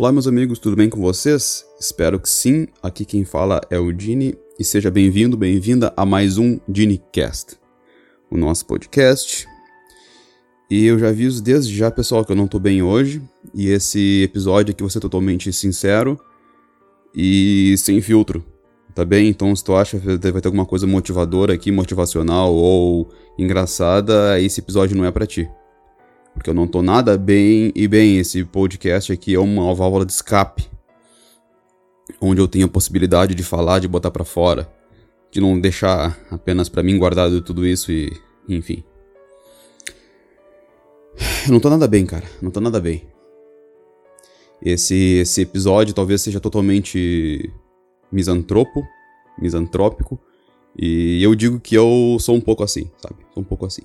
Olá, meus amigos, tudo bem com vocês? Espero que sim. Aqui quem fala é o Dini e seja bem-vindo, bem-vinda a mais um DiniCast, o nosso podcast. E eu já aviso desde já, pessoal, que eu não tô bem hoje e esse episódio aqui vai ser totalmente sincero e sem filtro, tá bem? Então, se tu acha que vai ter alguma coisa motivadora aqui, motivacional ou engraçada, esse episódio não é para ti porque eu não tô nada bem. E bem, esse podcast aqui é uma válvula de escape, onde eu tenho a possibilidade de falar, de botar para fora, de não deixar apenas para mim guardado tudo isso e, enfim. Eu não tô nada bem, cara. Não tô nada bem. Esse, esse episódio talvez seja totalmente misantropo, misantrópico. E eu digo que eu sou um pouco assim, sabe? Sou um pouco assim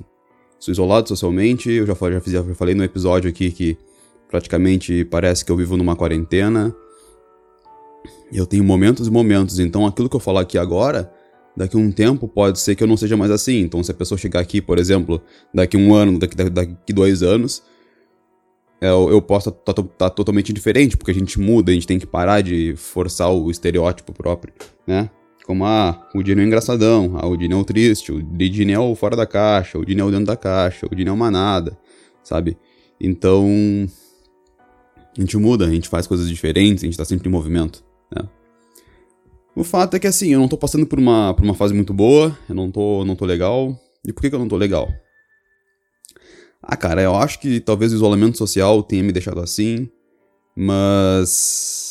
isolado socialmente, eu já, já, fiz, já falei no episódio aqui que praticamente parece que eu vivo numa quarentena. Eu tenho momentos e momentos, então aquilo que eu falar aqui agora, daqui a um tempo pode ser que eu não seja mais assim. Então se a pessoa chegar aqui, por exemplo, daqui um ano, daqui, daqui dois anos, eu, eu posso estar tá, tá, tá totalmente diferente, porque a gente muda, a gente tem que parar de forçar o estereótipo próprio, né? Como, ah, o Dino é engraçadão, ah, o Dino é o triste, o Dino é o fora da caixa, o Dino é o dentro da caixa, o Dino é uma nada, sabe? Então, a gente muda, a gente faz coisas diferentes, a gente tá sempre em movimento, né? O fato é que, assim, eu não tô passando por uma, por uma fase muito boa, eu não tô, não tô legal. E por que, que eu não tô legal? Ah, cara, eu acho que talvez o isolamento social tenha me deixado assim, mas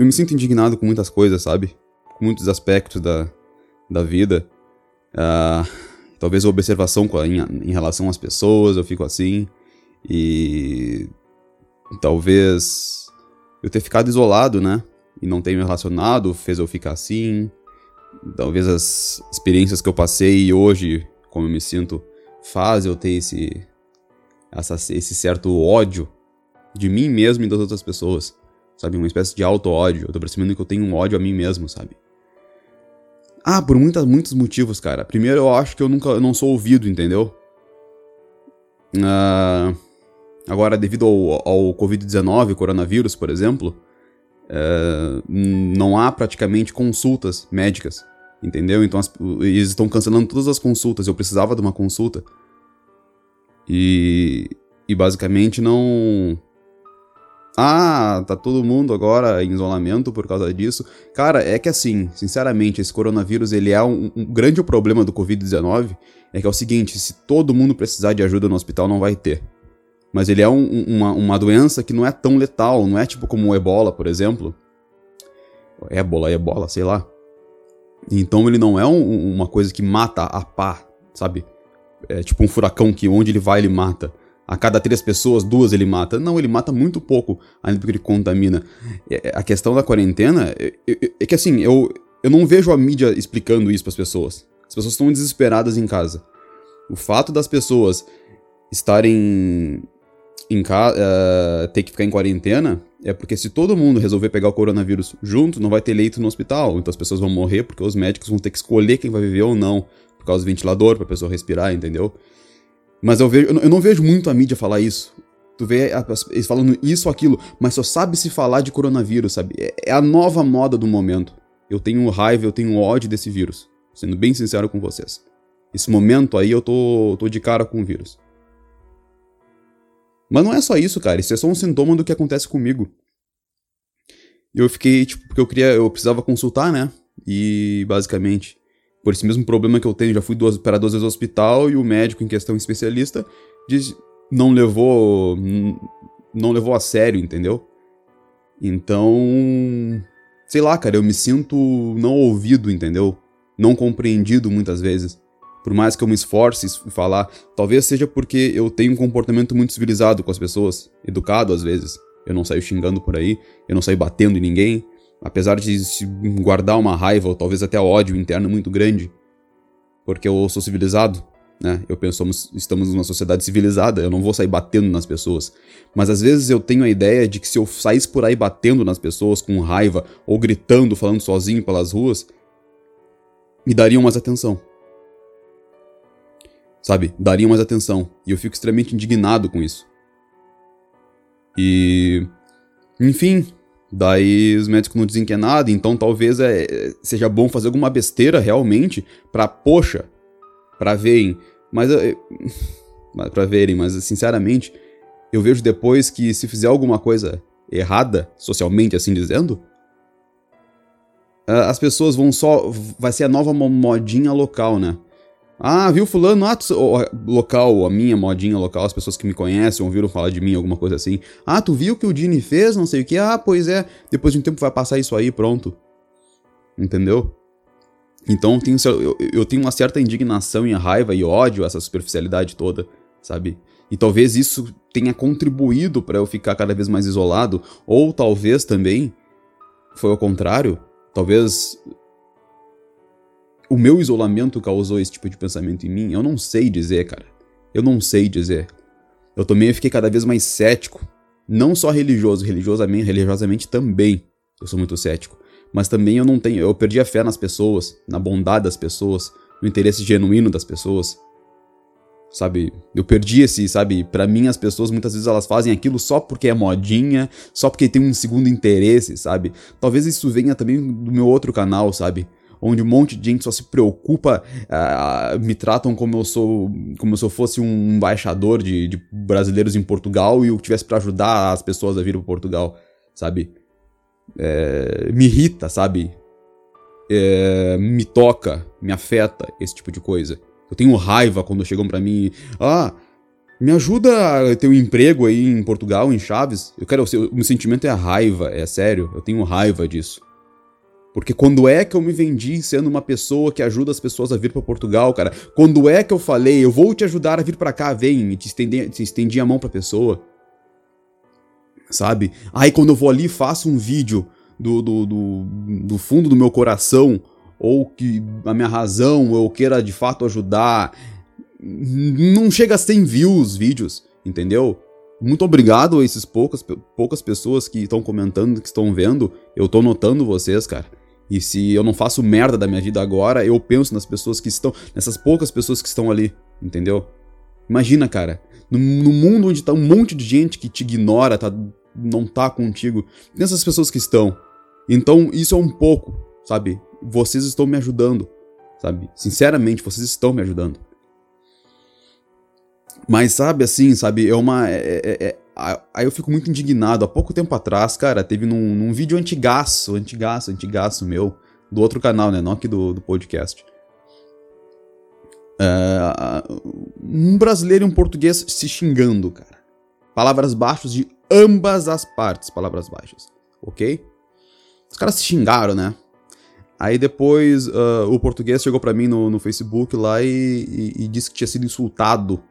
eu me sinto indignado com muitas coisas, sabe? Com muitos aspectos da, da vida. Uh, talvez a observação em, em relação às pessoas, eu fico assim. E talvez eu ter ficado isolado, né? E não ter me relacionado fez eu ficar assim. Talvez as experiências que eu passei hoje, como eu me sinto, faz eu ter esse, essa, esse certo ódio de mim mesmo e das outras pessoas sabe? Uma espécie de auto-ódio. Eu tô percebendo que eu tenho um ódio a mim mesmo, sabe? Ah, por muitas, muitos motivos, cara. Primeiro, eu acho que eu nunca eu não sou ouvido, entendeu? Uh, agora, devido ao, ao Covid-19, coronavírus, por exemplo, uh, não há praticamente consultas médicas, entendeu? Então, as, eles estão cancelando todas as consultas. Eu precisava de uma consulta. E, e basicamente não ah, tá todo mundo agora em isolamento por causa disso. Cara, é que assim, sinceramente, esse coronavírus, ele é um, um grande problema do Covid-19, é que é o seguinte, se todo mundo precisar de ajuda no hospital, não vai ter. Mas ele é um, uma, uma doença que não é tão letal, não é tipo como o ebola, por exemplo. Ébola, ebola, sei lá. Então ele não é um, uma coisa que mata a pá, sabe? É tipo um furacão que onde ele vai ele mata a cada três pessoas, duas ele mata. Não, ele mata muito pouco, ainda porque ele contamina. É, a questão da quarentena é, é, é que assim, eu, eu não vejo a mídia explicando isso para as pessoas. As pessoas estão desesperadas em casa. O fato das pessoas estarem em casa, uh, ter que ficar em quarentena, é porque se todo mundo resolver pegar o coronavírus junto, não vai ter leito no hospital. Então as pessoas vão morrer porque os médicos vão ter que escolher quem vai viver ou não, por causa do ventilador, pra pessoa respirar, entendeu? Mas eu, vejo, eu não vejo muito a mídia falar isso. Tu vê eles falando isso ou aquilo, mas só sabe se falar de coronavírus, sabe? É, é a nova moda do momento. Eu tenho raiva, eu tenho ódio desse vírus. Sendo bem sincero com vocês. Esse momento aí eu tô, tô de cara com o vírus. Mas não é só isso, cara. Isso é só um sintoma do que acontece comigo. Eu fiquei, tipo, porque eu queria. Eu precisava consultar, né? E basicamente por esse mesmo problema que eu tenho, já fui duas, para duas vezes ao hospital e o médico em questão especialista diz, não levou não levou a sério, entendeu? Então, sei lá, cara, eu me sinto não ouvido, entendeu? Não compreendido muitas vezes. Por mais que eu me esforce em falar, talvez seja porque eu tenho um comportamento muito civilizado com as pessoas, educado às vezes. Eu não saio xingando por aí, eu não saio batendo em ninguém, apesar de guardar uma raiva ou talvez até ódio interno muito grande, porque eu sou civilizado, né? Eu penso, estamos numa sociedade civilizada, eu não vou sair batendo nas pessoas. Mas às vezes eu tenho a ideia de que se eu saísse por aí batendo nas pessoas com raiva ou gritando, falando sozinho pelas ruas, me dariam mais atenção. Sabe? Dariam mais atenção. E eu fico extremamente indignado com isso. E Enfim, daí os médicos não dizem que é nada, então talvez é, seja bom fazer alguma besteira realmente pra, poxa, pra verem. Mas, é, pra verem, mas sinceramente, eu vejo depois que se fizer alguma coisa errada, socialmente assim dizendo, as pessoas vão só. Vai ser a nova modinha local, né? Ah, viu fulano, ah, tu, local, a minha modinha local, as pessoas que me conhecem ouviram falar de mim, alguma coisa assim. Ah, tu viu que o Dini fez, não sei o que. Ah, pois é. Depois de um tempo vai passar isso aí, pronto. Entendeu? Então eu tenho, eu, eu tenho uma certa indignação e raiva e ódio a essa superficialidade toda, sabe? E talvez isso tenha contribuído para eu ficar cada vez mais isolado, ou talvez também foi ao contrário. Talvez o meu isolamento causou esse tipo de pensamento em mim? Eu não sei dizer, cara. Eu não sei dizer. Eu também fiquei cada vez mais cético. Não só religioso, religiosamente, religiosamente também. Eu sou muito cético. Mas também eu não tenho. Eu perdi a fé nas pessoas, na bondade das pessoas, no interesse genuíno das pessoas. Sabe? Eu perdi esse, sabe? Para mim as pessoas muitas vezes elas fazem aquilo só porque é modinha, só porque tem um segundo interesse, sabe? Talvez isso venha também do meu outro canal, sabe? Onde um monte de gente só se preocupa, uh, me tratam como eu sou, como se eu fosse um embaixador de, de brasileiros em Portugal e eu tivesse para ajudar as pessoas a vir para Portugal, sabe? É, me irrita, sabe? É, me toca, me afeta esse tipo de coisa. Eu tenho raiva quando chegam para mim, ah, me ajuda a ter um emprego aí em Portugal, em Chaves. Eu quero, o meu sentimento é a raiva, é sério. Eu tenho raiva disso. Porque quando é que eu me vendi sendo uma pessoa que ajuda as pessoas a vir para Portugal, cara? Quando é que eu falei, eu vou te ajudar a vir para cá, vem, e te estendi, te estendi a mão pra pessoa? Sabe? Aí quando eu vou ali faço um vídeo do, do, do, do fundo do meu coração, ou que a minha razão eu queira de fato ajudar, não chega a 100 views vídeos, entendeu? Muito obrigado a esses poucas, poucas pessoas que estão comentando, que estão vendo. Eu tô notando vocês, cara. E se eu não faço merda da minha vida agora, eu penso nas pessoas que estão. nessas poucas pessoas que estão ali, entendeu? Imagina, cara. No, no mundo onde tá um monte de gente que te ignora, tá, não tá contigo, nessas pessoas que estão. Então, isso é um pouco, sabe? Vocês estão me ajudando, sabe? Sinceramente, vocês estão me ajudando. Mas sabe assim, sabe? É uma. É, é, é, Aí eu fico muito indignado. Há pouco tempo atrás, cara, teve num, num vídeo antigaço, antigaço, antigaço meu, do outro canal, né? Não aqui do, do podcast. Uh, um brasileiro e um português se xingando, cara. Palavras baixas de ambas as partes, palavras baixas, ok? Os caras se xingaram, né? Aí depois uh, o português chegou para mim no, no Facebook lá e, e, e, disse que tinha sido insultado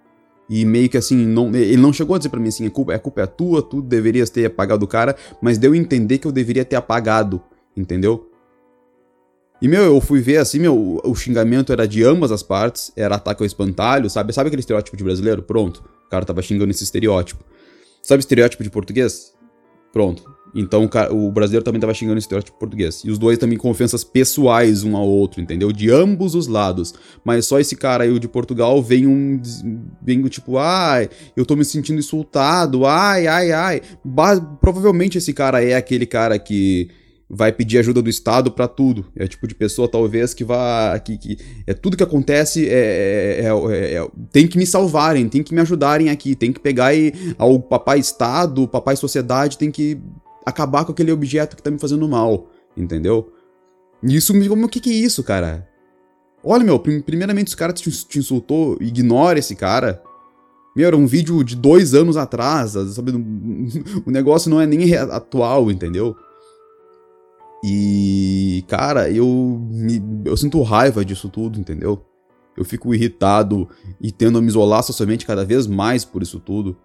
e meio que assim, não, ele não chegou a dizer para mim assim, a culpa, a culpa é tua, tu deverias ter apagado o cara, mas deu a entender que eu deveria ter apagado, entendeu? E, meu, eu fui ver assim, meu, o xingamento era de ambas as partes, era ataque ao espantalho, sabe? Sabe aquele estereótipo de brasileiro? Pronto, o cara tava xingando esse estereótipo. Sabe estereótipo de português? Pronto, então o brasileiro também estava xingando o estereótipo português. E os dois também com ofensas pessoais um ao outro, entendeu? De ambos os lados. Mas só esse cara aí, o de Portugal, vem um. Vem tipo, ai, eu tô me sentindo insultado, ai, ai, ai. Ba provavelmente esse cara é aquele cara que vai pedir ajuda do Estado para tudo. É o tipo de pessoa, talvez, que vai. Que, que, é tudo que acontece é, é, é, é, tem que me salvarem, tem que me ajudarem aqui, tem que pegar e. O papai Estado, papai sociedade tem que acabar com aquele objeto que tá me fazendo mal, entendeu? E isso me o que que é isso, cara? Olha, meu, primeiramente, os cara te, te insultou, ignora esse cara. Meu, era um vídeo de dois anos atrás, sabe? O negócio não é nem atual, entendeu? E, cara, eu, eu sinto raiva disso tudo, entendeu? Eu fico irritado e tendo a me isolar socialmente cada vez mais por isso tudo.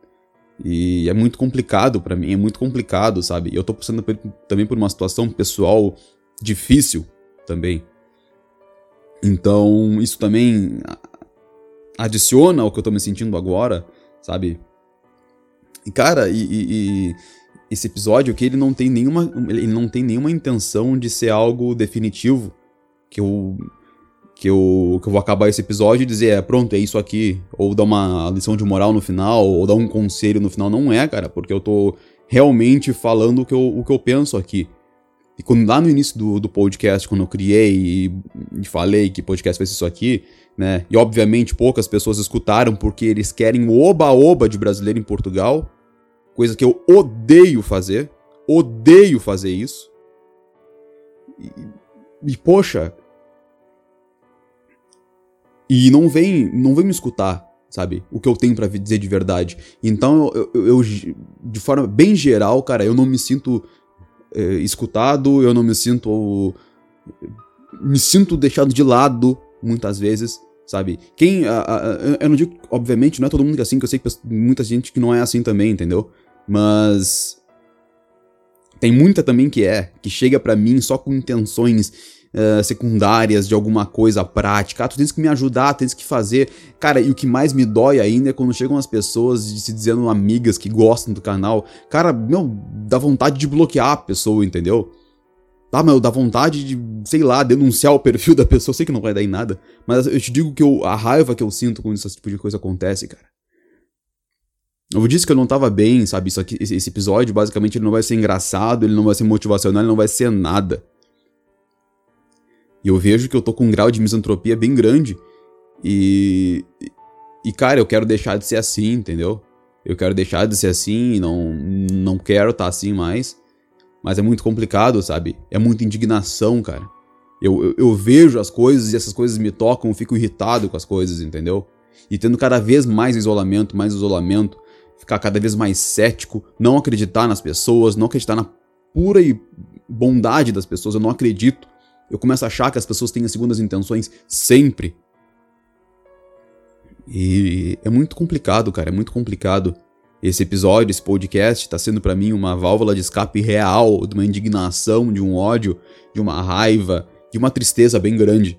E é muito complicado para mim, é muito complicado, sabe? Eu tô passando também por uma situação pessoal difícil também. Então, isso também adiciona ao que eu tô me sentindo agora, sabe? E cara, e, e, e esse episódio que ele não tem nenhuma ele não tem nenhuma intenção de ser algo definitivo que eu que eu, que eu vou acabar esse episódio e dizer, é, pronto, é isso aqui, ou dar uma lição de moral no final, ou dar um conselho no final. Não é, cara, porque eu tô realmente falando o que eu, o que eu penso aqui. E quando lá no início do, do podcast, quando eu criei e, e falei que podcast vai ser isso aqui, né? E obviamente poucas pessoas escutaram porque eles querem o oba-oba de brasileiro em Portugal, coisa que eu odeio fazer, odeio fazer isso. E, e poxa, e não vem, não vem me escutar, sabe? O que eu tenho para dizer de verdade. Então, eu, eu, eu, de forma bem geral, cara, eu não me sinto é, escutado, eu não me sinto. Me sinto deixado de lado, muitas vezes, sabe? Quem. A, a, eu não digo, obviamente, não é todo mundo que é assim, que eu sei que muita gente que não é assim também, entendeu? Mas. Tem muita também que é, que chega para mim só com intenções secundárias de alguma coisa prática. Ah, tu tens que me ajudar, tens que fazer. Cara, e o que mais me dói ainda é quando chegam as pessoas se dizendo amigas que gostam do canal. Cara, meu, dá vontade de bloquear a pessoa, entendeu? Tá, meu, dá vontade de, sei lá, denunciar o perfil da pessoa. Sei que não vai dar em nada, mas eu te digo que eu, a raiva que eu sinto quando esse tipo de coisa acontece, cara. Eu disse que eu não tava bem, sabe? Isso aqui, esse episódio, basicamente, ele não vai ser engraçado, ele não vai ser motivacional, ele não vai ser nada. E eu vejo que eu tô com um grau de misantropia bem grande. E. E, cara, eu quero deixar de ser assim, entendeu? Eu quero deixar de ser assim, não, não quero estar tá assim mais. Mas é muito complicado, sabe? É muita indignação, cara. Eu, eu, eu, vejo as coisas e essas coisas me tocam, eu fico irritado com as coisas, entendeu? E tendo cada vez mais isolamento, mais isolamento, ficar cada vez mais cético, não acreditar nas pessoas, não acreditar na pura bondade das pessoas, eu não acredito. Eu começo a achar que as pessoas têm as segundas intenções sempre. E é muito complicado, cara, é muito complicado. Esse episódio, esse podcast, tá sendo para mim uma válvula de escape real de uma indignação, de um ódio, de uma raiva, de uma tristeza bem grande.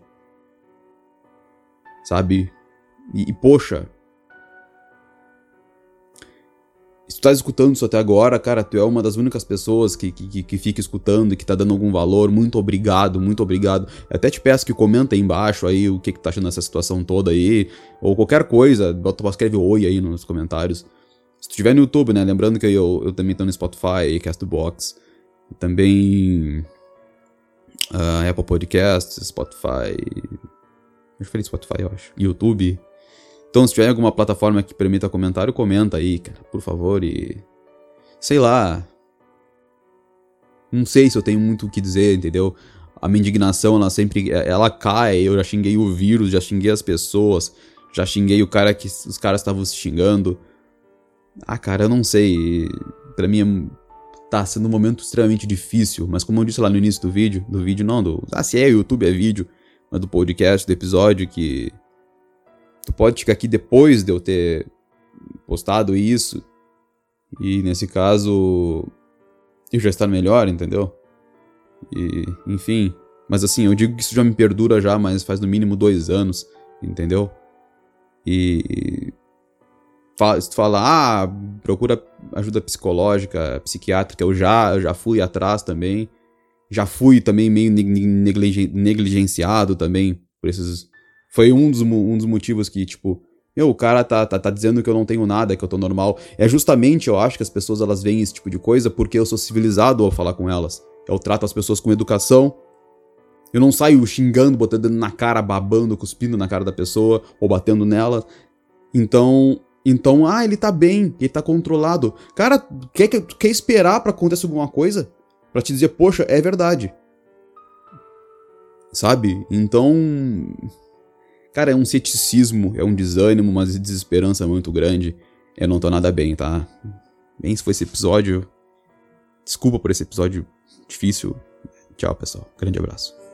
Sabe? E, e poxa, se tu tá escutando isso até agora, cara, tu é uma das únicas pessoas que, que, que fica escutando e que tá dando algum valor. Muito obrigado, muito obrigado. Eu até te peço que comenta aí embaixo aí o que, que tá achando dessa situação toda aí. Ou qualquer coisa, bota, escreve oi aí nos comentários. Se tu estiver no YouTube, né? Lembrando que eu, eu também tô no Spotify, Castbox. Também. Uh, Apple Podcasts, Spotify. Eu falei Spotify, eu acho. YouTube. Então, se tiver alguma plataforma que permita comentário, comenta aí, cara, por favor. E. Sei lá. Não sei se eu tenho muito o que dizer, entendeu? A minha indignação, ela sempre. Ela cai. Eu já xinguei o vírus, já xinguei as pessoas, já xinguei o cara que os caras estavam se xingando. Ah, cara, eu não sei. Pra mim é, tá sendo um momento extremamente difícil. Mas como eu disse lá no início do vídeo, do vídeo não, do. Ah, se é YouTube, é vídeo. Mas do podcast, do episódio, que tu pode chegar aqui depois de eu ter postado isso. E nesse caso, eu já estar melhor, entendeu? E, enfim. Mas assim, eu digo que isso já me perdura já, mas faz no mínimo dois anos, entendeu? E. Se tu fala, ah, procura ajuda psicológica, psiquiátrica, eu já, eu já fui atrás também. Já fui também meio negligenciado também por esses foi um dos, um dos motivos que, tipo, meu, o cara tá, tá, tá dizendo que eu não tenho nada, que eu tô normal. É justamente, eu acho, que as pessoas elas veem esse tipo de coisa porque eu sou civilizado ao falar com elas. Eu trato as pessoas com educação. Eu não saio xingando, botando dedo na cara, babando, cuspindo na cara da pessoa ou batendo nela. Então, então, ah, ele tá bem, ele tá controlado. Cara, quer, quer esperar para acontecer alguma coisa? para te dizer, poxa, é verdade. Sabe? Então, Cara, é um ceticismo, é um desânimo, uma desesperança muito grande. Eu não tô nada bem, tá? Bem, se foi esse episódio. Desculpa por esse episódio difícil. Tchau, pessoal. Grande abraço.